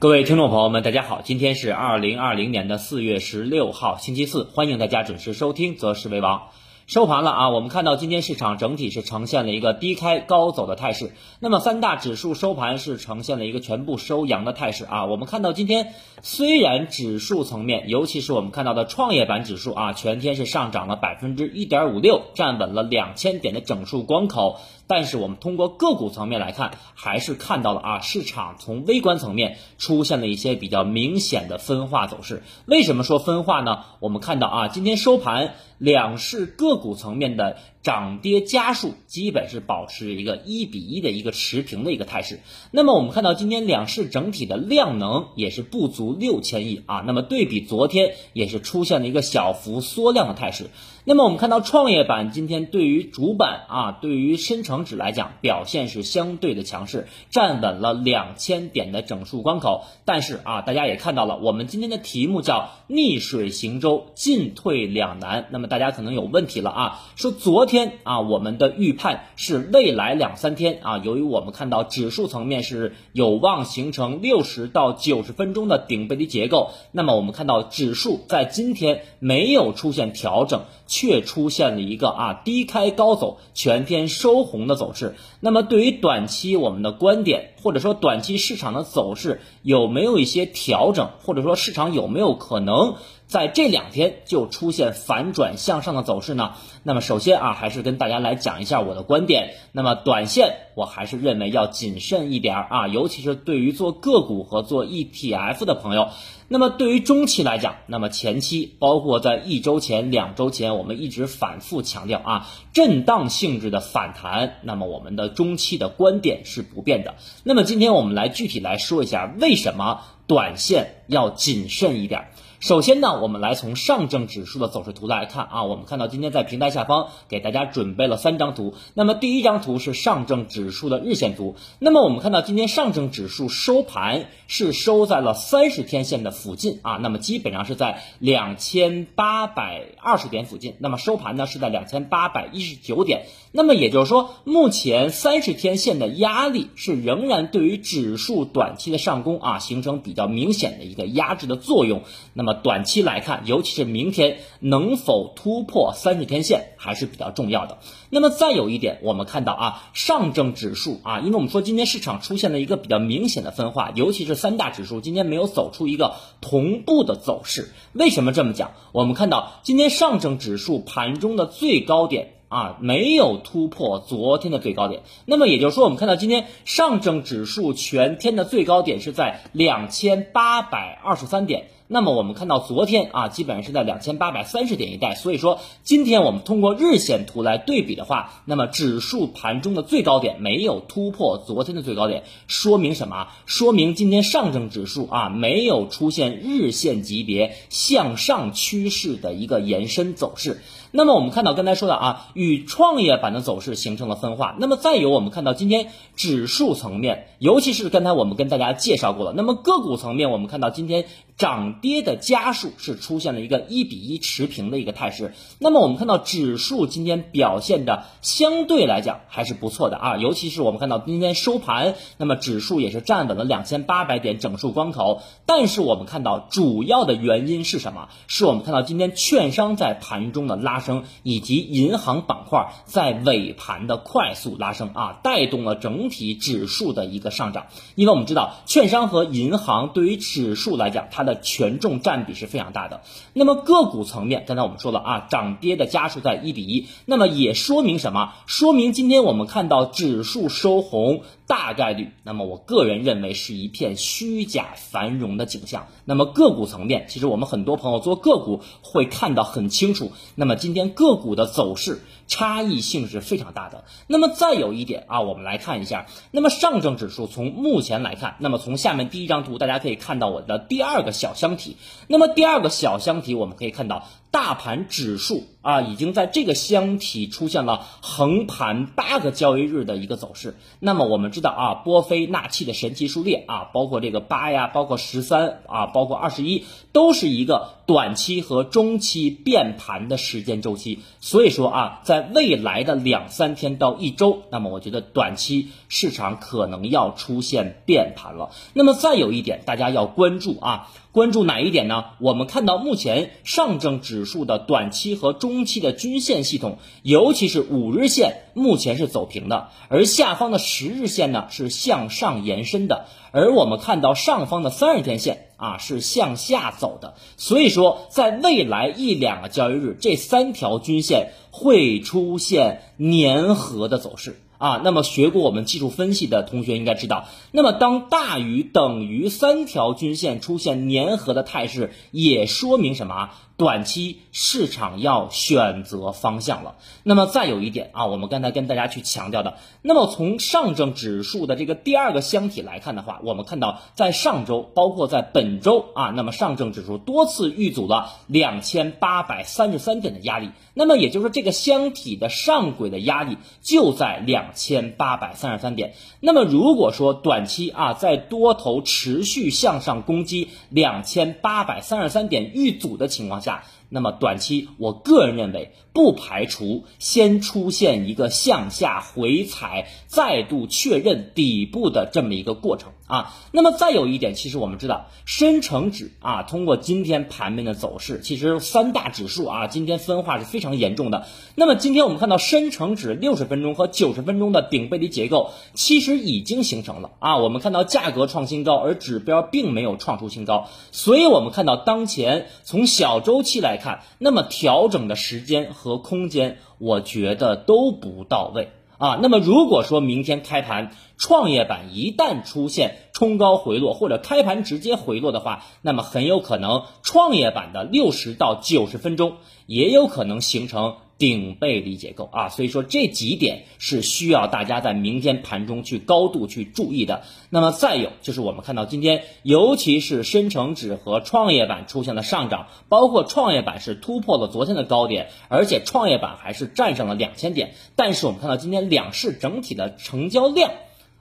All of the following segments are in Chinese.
各位听众朋友们，大家好，今天是二零二零年的四月十六号，星期四，欢迎大家准时收听《择时为王》。收盘了啊，我们看到今天市场整体是呈现了一个低开高走的态势。那么三大指数收盘是呈现了一个全部收阳的态势啊。我们看到今天虽然指数层面，尤其是我们看到的创业板指数啊，全天是上涨了百分之一点五六，站稳了两千点的整数关口。但是我们通过个股层面来看，还是看到了啊，市场从微观层面出现了一些比较明显的分化走势。为什么说分化呢？我们看到啊，今天收盘两市个股层面的。涨跌家数基本是保持一个一比一的一个持平的一个态势。那么我们看到今天两市整体的量能也是不足六千亿啊。那么对比昨天也是出现了一个小幅缩量的态势。那么我们看到创业板今天对于主板啊，对于深成指来讲表现是相对的强势，站稳了两千点的整数关口。但是啊，大家也看到了，我们今天的题目叫逆水行舟，进退两难。那么大家可能有问题了啊，说昨天啊，我们的预判是未来两三天啊，由于我们看到指数层面是有望形成六十到九十分钟的顶背离结构，那么我们看到指数在今天没有出现调整，却出现了一个啊低开高走，全天收红的走势。那么对于短期我们的观点，或者说短期市场的走势有没有一些调整，或者说市场有没有可能？在这两天就出现反转向上的走势呢？那么首先啊，还是跟大家来讲一下我的观点。那么短线我还是认为要谨慎一点啊，尤其是对于做个股和做 ETF 的朋友。那么对于中期来讲，那么前期包括在一周前、两周前，我们一直反复强调啊，震荡性质的反弹。那么我们的中期的观点是不变的。那么今天我们来具体来说一下，为什么短线要谨慎一点。首先呢，我们来从上证指数的走势图来看啊，我们看到今天在平台下方给大家准备了三张图。那么第一张图是上证指数的日线图。那么我们看到今天上证指数收盘是收在了三十天线的附近啊，那么基本上是在两千八百二十点附近。那么收盘呢是在两千八百一十九点。那么也就是说，目前三十天线的压力是仍然对于指数短期的上攻啊形成比较明显的一个压制的作用。那么么短期来看，尤其是明天能否突破三十天线还是比较重要的。那么再有一点，我们看到啊，上证指数啊，因为我们说今天市场出现了一个比较明显的分化，尤其是三大指数今天没有走出一个同步的走势。为什么这么讲？我们看到今天上证指数盘中的最高点。啊，没有突破昨天的最高点，那么也就是说，我们看到今天上证指数全天的最高点是在两千八百二十三点，那么我们看到昨天啊，基本上是在两千八百三十点一带，所以说今天我们通过日线图来对比的话，那么指数盘中的最高点没有突破昨天的最高点，说明什么？说明今天上证指数啊没有出现日线级别向上趋势的一个延伸走势。那么我们看到刚才说的啊，与创业板的走势形成了分化。那么再有，我们看到今天指数层面，尤其是刚才我们跟大家介绍过了。那么个股层面，我们看到今天。涨跌的家数是出现了一个一比一持平的一个态势。那么我们看到指数今天表现的相对来讲还是不错的啊，尤其是我们看到今天收盘，那么指数也是站稳了两千八百点整数关口。但是我们看到主要的原因是什么？是我们看到今天券商在盘中的拉升，以及银行板块在尾盘的快速拉升啊，带动了整体指数的一个上涨。因为我们知道券商和银行对于指数来讲，它的权重占比是非常大的。那么个股层面，刚才我们说了啊，涨跌的家数在一比一，那么也说明什么？说明今天我们看到指数收红。大概率，那么我个人认为是一片虚假繁荣的景象。那么个股层面，其实我们很多朋友做个股会看到很清楚。那么今天个股的走势差异性是非常大的。那么再有一点啊，我们来看一下。那么上证指数从目前来看，那么从下面第一张图大家可以看到我的第二个小箱体。那么第二个小箱体我们可以看到。大盘指数啊，已经在这个箱体出现了横盘八个交易日的一个走势。那么我们知道啊，波菲纳契的神奇数列啊，包括这个八呀，包括十三啊，包括二十一，都是一个短期和中期变盘的时间周期。所以说啊，在未来的两三天到一周，那么我觉得短期市场可能要出现变盘了。那么再有一点，大家要关注啊。关注哪一点呢？我们看到目前上证指数的短期和中期的均线系统，尤其是五日线，目前是走平的，而下方的十日线呢是向上延伸的，而我们看到上方的三十天线啊是向下走的，所以说在未来一两个交易日，这三条均线会出现粘合的走势。啊，那么学过我们技术分析的同学应该知道，那么当大于等于三条均线出现粘合的态势，也说明什么？短期市场要选择方向了。那么再有一点啊，我们刚才跟大家去强调的，那么从上证指数的这个第二个箱体来看的话，我们看到在上周，包括在本周啊，那么上证指数多次遇阻了两千八百三十三点的压力。那么也就是说，这个箱体的上轨的压力就在两千八百三十三点。那么如果说短期啊，在多头持续向上攻击两千八百三十三点遇阻的情况下，sea, 那么短期，我个人认为不排除先出现一个向下回踩，再度确认底部的这么一个过程啊。那么再有一点，其实我们知道，深成指啊，通过今天盘面的走势，其实三大指数啊，今天分化是非常严重的。那么今天我们看到深成指六十分钟和九十分钟的顶背离结构，其实已经形成了啊。我们看到价格创新高，而指标并没有创出新高，所以我们看到当前从小周期来。看，那么调整的时间和空间，我觉得都不到位啊。那么如果说明天开盘，创业板一旦出现冲高回落，或者开盘直接回落的话，那么很有可能创业板的六十到九十分钟也有可能形成。顶背离结构啊，所以说这几点是需要大家在明天盘中去高度去注意的。那么再有就是我们看到今天，尤其是深成指和创业板出现了上涨，包括创业板是突破了昨天的高点，而且创业板还是站上了两千点。但是我们看到今天两市整体的成交量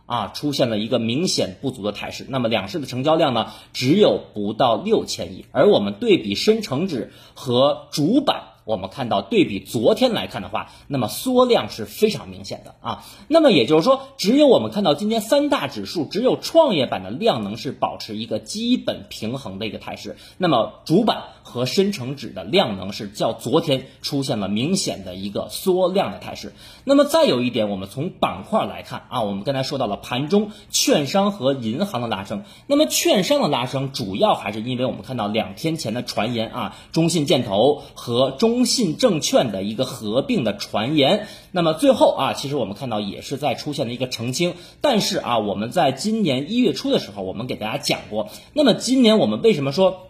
啊出现了一个明显不足的态势。那么两市的成交量呢只有不到六千亿，而我们对比深成指和主板。我们看到对比昨天来看的话，那么缩量是非常明显的啊。那么也就是说，只有我们看到今天三大指数，只有创业板的量能是保持一个基本平衡的一个态势。那么主板和深成指的量能是较昨天出现了明显的一个缩量的态势。那么再有一点，我们从板块来看啊，我们刚才说到了盘中券商和银行的拉升。那么券商的拉升主要还是因为我们看到两天前的传言啊，中信建投和中。信证券的一个合并的传言，那么最后啊，其实我们看到也是在出现了一个澄清。但是啊，我们在今年一月初的时候，我们给大家讲过，那么今年我们为什么说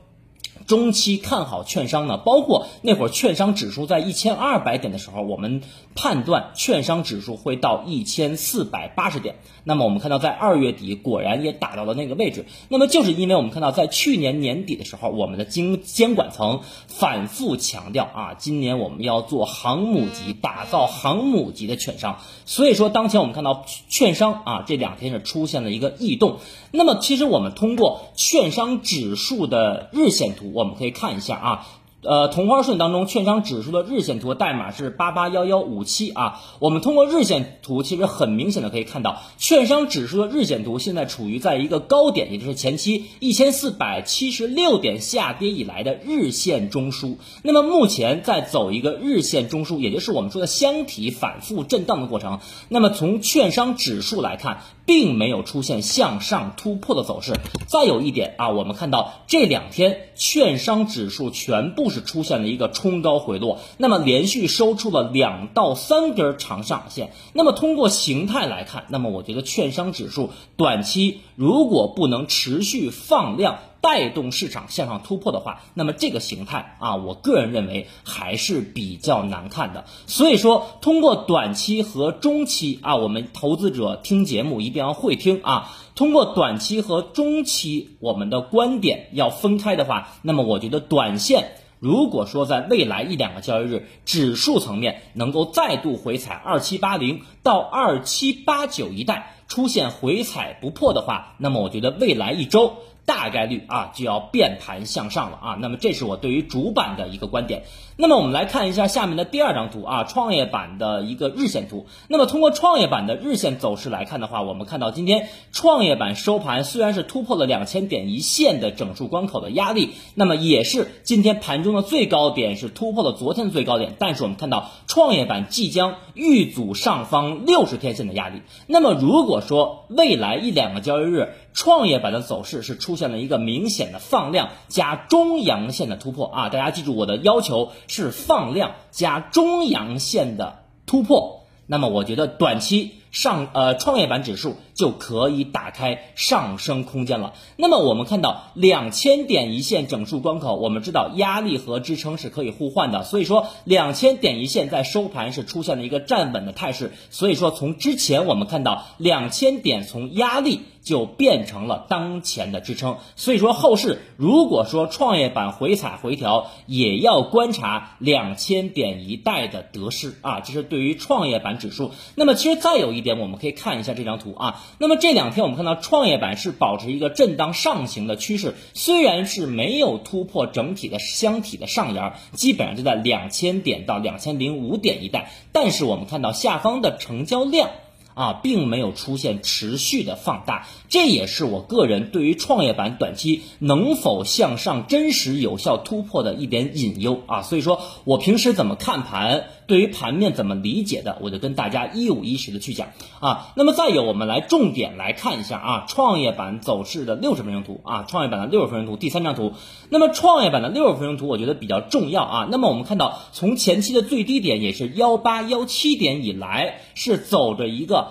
中期看好券商呢？包括那会儿券商指数在一千二百点的时候，我们判断券商指数会到一千四百八十点。那么我们看到，在二月底果然也打到了那个位置。那么就是因为我们看到，在去年年底的时候，我们的经监管层反复强调啊，今年我们要做航母级，打造航母级的券商。所以说，当前我们看到券商啊，这两天是出现了一个异动。那么其实我们通过券商指数的日线图，我们可以看一下啊。呃，同花顺当中，券商指数的日线图代码是八八幺幺五七啊。我们通过日线图，其实很明显的可以看到，券商指数的日线图现在处于在一个高点，也就是前期一千四百七十六点下跌以来的日线中枢。那么目前在走一个日线中枢，也就是我们说的箱体反复震荡的过程。那么从券商指数来看，并没有出现向上突破的走势。再有一点啊，我们看到这两天券商指数全部。是出现了一个冲高回落，那么连续收出了两到三根长上影线。那么通过形态来看，那么我觉得券商指数短期如果不能持续放量带动市场向上突破的话，那么这个形态啊，我个人认为还是比较难看的。所以说，通过短期和中期啊，我们投资者听节目一定要会听啊。通过短期和中期，我们的观点要分开的话，那么我觉得短线。如果说在未来一两个交易日，指数层面能够再度回踩二七八零到二七八九一带出现回踩不破的话，那么我觉得未来一周大概率啊就要变盘向上了啊。那么这是我对于主板的一个观点。那么我们来看一下下面的第二张图啊，创业板的一个日线图。那么通过创业板的日线走势来看的话，我们看到今天创业板收盘虽然是突破了两千点一线的整数关口的压力，那么也是今天盘中的最高点是突破了昨天的最高点，但是我们看到创业板即将遇阻上方六十天线的压力。那么如果说未来一两个交易日，创业板的走势是出现了一个明显的放量加中阳线的突破啊！大家记住我的要求是放量加中阳线的突破。那么我觉得短期上呃创业板指数就可以打开上升空间了。那么我们看到两千点一线整数关口，我们知道压力和支撑是可以互换的，所以说两千点一线在收盘是出现了一个站稳的态势。所以说从之前我们看到两千点从压力。就变成了当前的支撑，所以说后市如果说创业板回踩回调，也要观察两千点一带的得失啊，这是对于创业板指数。那么其实再有一点，我们可以看一下这张图啊。那么这两天我们看到创业板是保持一个震荡上行的趋势，虽然是没有突破整体的箱体的上沿，基本上就在两千点到两千零五点一带，但是我们看到下方的成交量。啊，并没有出现持续的放大，这也是我个人对于创业板短期能否向上真实有效突破的一点隐忧啊。所以说我平时怎么看盘，对于盘面怎么理解的，我就跟大家一五一十的去讲啊。那么再有，我们来重点来看一下啊，创业板走势的六十分钟图啊，创业板的六十分钟图第三张图。那么创业板的六十分钟图，我觉得比较重要啊。那么我们看到，从前期的最低点也是幺八幺七点以来，是走着一个。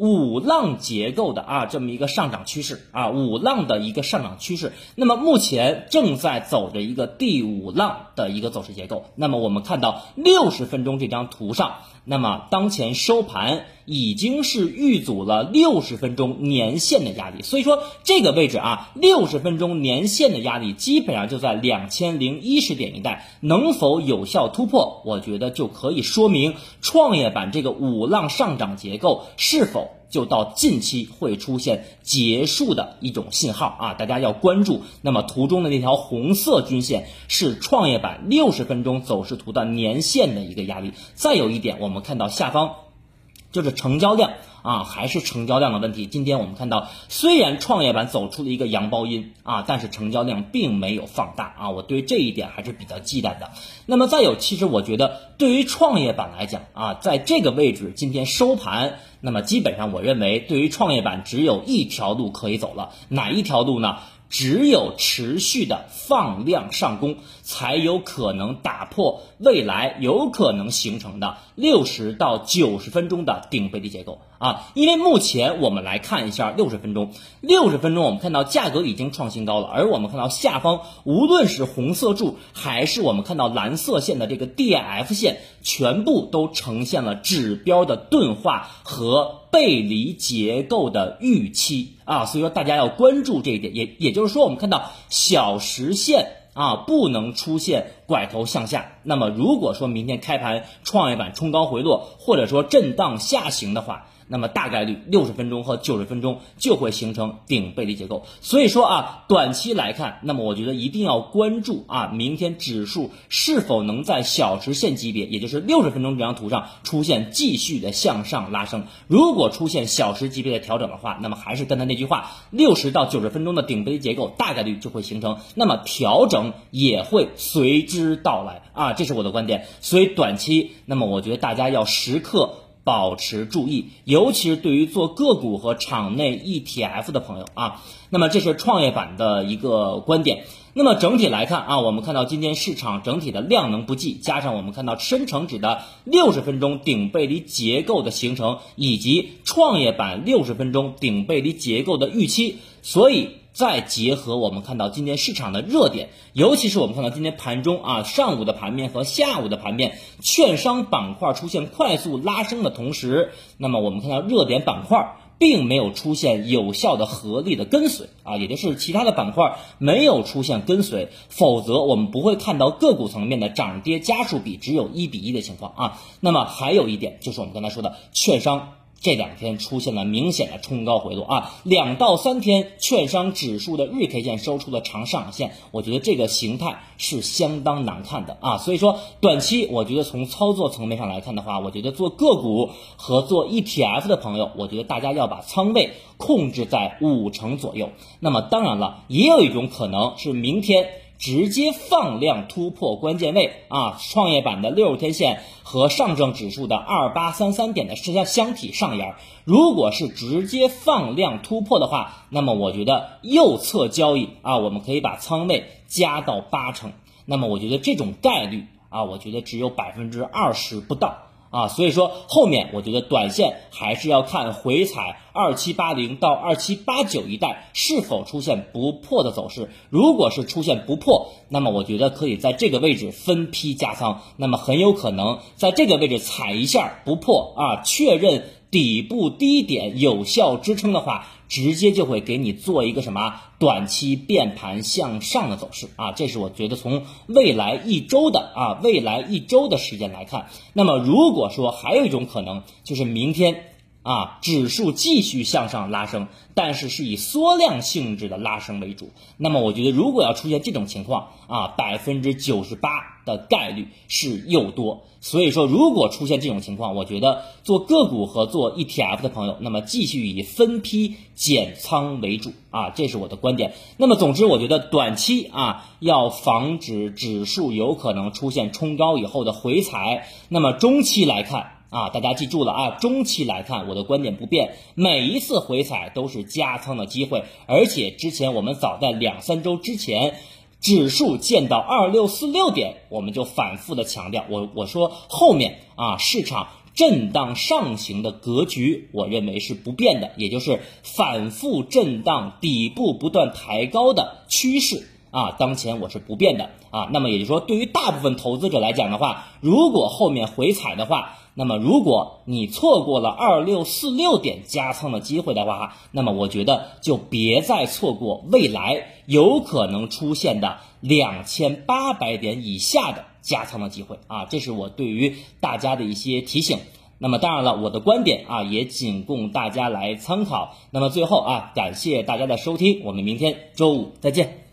五浪结构的啊，这么一个上涨趋势啊，五浪的一个上涨趋势。那么目前正在走着一个第五浪的一个走势结构。那么我们看到六十分钟这张图上，那么当前收盘已经是遇阻了六十分钟年线的压力。所以说这个位置啊，六十分钟年线的压力基本上就在两千零一十点一带，能否有效突破？我觉得就可以说明创业板这个五浪上涨结构是否。就到近期会出现结束的一种信号啊，大家要关注。那么图中的那条红色均线是创业板六十分钟走势图的年线的一个压力。再有一点，我们看到下方就是成交量。啊，还是成交量的问题。今天我们看到，虽然创业板走出了一个阳包阴啊，但是成交量并没有放大啊。我对这一点还是比较忌惮的。那么再有，其实我觉得对于创业板来讲啊，在这个位置今天收盘，那么基本上我认为对于创业板只有一条路可以走了，哪一条路呢？只有持续的放量上攻，才有可能打破未来有可能形成的六十到九十分钟的顶背离结构。啊！因为目前我们来看一下六十分钟，六十分钟我们看到价格已经创新高了，而我们看到下方无论是红色柱还是我们看到蓝色线的这个 D F 线，全部都呈现了指标的钝化和。背离结构的预期啊，所以说大家要关注这一点，也也就是说，我们看到小时线啊不能出现拐头向下，那么如果说明天开盘创业板冲高回落，或者说震荡下行的话。那么大概率六十分钟和九十分钟就会形成顶背离结构，所以说啊，短期来看，那么我觉得一定要关注啊，明天指数是否能在小时线级别，也就是六十分钟这张图上出现继续的向上拉升。如果出现小时级别的调整的话，那么还是刚才那句话，六十到九十分钟的顶背离结构大概率就会形成，那么调整也会随之到来啊，这是我的观点。所以短期，那么我觉得大家要时刻。保持注意，尤其是对于做个股和场内 ETF 的朋友啊，那么这是创业板的一个观点。那么整体来看啊，我们看到今天市场整体的量能不济，加上我们看到深成指的六十分钟顶背离结构的形成，以及创业板六十分钟顶背离结构的预期，所以。再结合我们看到今天市场的热点，尤其是我们看到今天盘中啊上午的盘面和下午的盘面，券商板块出现快速拉升的同时，那么我们看到热点板块并没有出现有效的合力的跟随啊，也就是其他的板块没有出现跟随，否则我们不会看到个股层面的涨跌家数比只有一比一的情况啊。那么还有一点就是我们刚才说的券商。这两天出现了明显的冲高回落啊，两到三天券商指数的日 K 线收出了长上影线，我觉得这个形态是相当难看的啊，所以说短期我觉得从操作层面上来看的话，我觉得做个股和做 ETF 的朋友，我觉得大家要把仓位控制在五成左右。那么当然了，也有一种可能是明天。直接放量突破关键位啊！创业板的六十天线和上证指数的二八三三点的相箱体上沿，如果是直接放量突破的话，那么我觉得右侧交易啊，我们可以把仓位加到八成。那么我觉得这种概率啊，我觉得只有百分之二十不到。啊，所以说后面我觉得短线还是要看回踩二七八零到二七八九一带是否出现不破的走势。如果是出现不破，那么我觉得可以在这个位置分批加仓。那么很有可能在这个位置踩一下不破啊，确认。底部低点有效支撑的话，直接就会给你做一个什么短期变盘向上的走势啊，这是我觉得从未来一周的啊未来一周的时间来看，那么如果说还有一种可能，就是明天。啊，指数继续向上拉升，但是是以缩量性质的拉升为主。那么，我觉得如果要出现这种情况啊，百分之九十八的概率是诱多。所以说，如果出现这种情况，我觉得做个股和做 ETF 的朋友，那么继续以分批减仓为主啊，这是我的观点。那么，总之，我觉得短期啊，要防止指数有可能出现冲高以后的回踩。那么，中期来看。啊，大家记住了啊！中期来看，我的观点不变，每一次回踩都是加仓的机会。而且之前我们早在两三周之前，指数见到二六四六点，我们就反复的强调，我我说后面啊，市场震荡上行的格局，我认为是不变的，也就是反复震荡，底部不断抬高的趋势啊，当前我是不变的啊。那么也就是说，对于大部分投资者来讲的话，如果后面回踩的话，那么，如果你错过了二六四六点加仓的机会的话，那么我觉得就别再错过未来有可能出现的两千八百点以下的加仓的机会啊！这是我对于大家的一些提醒。那么，当然了，我的观点啊也仅供大家来参考。那么最后啊，感谢大家的收听，我们明天周五再见。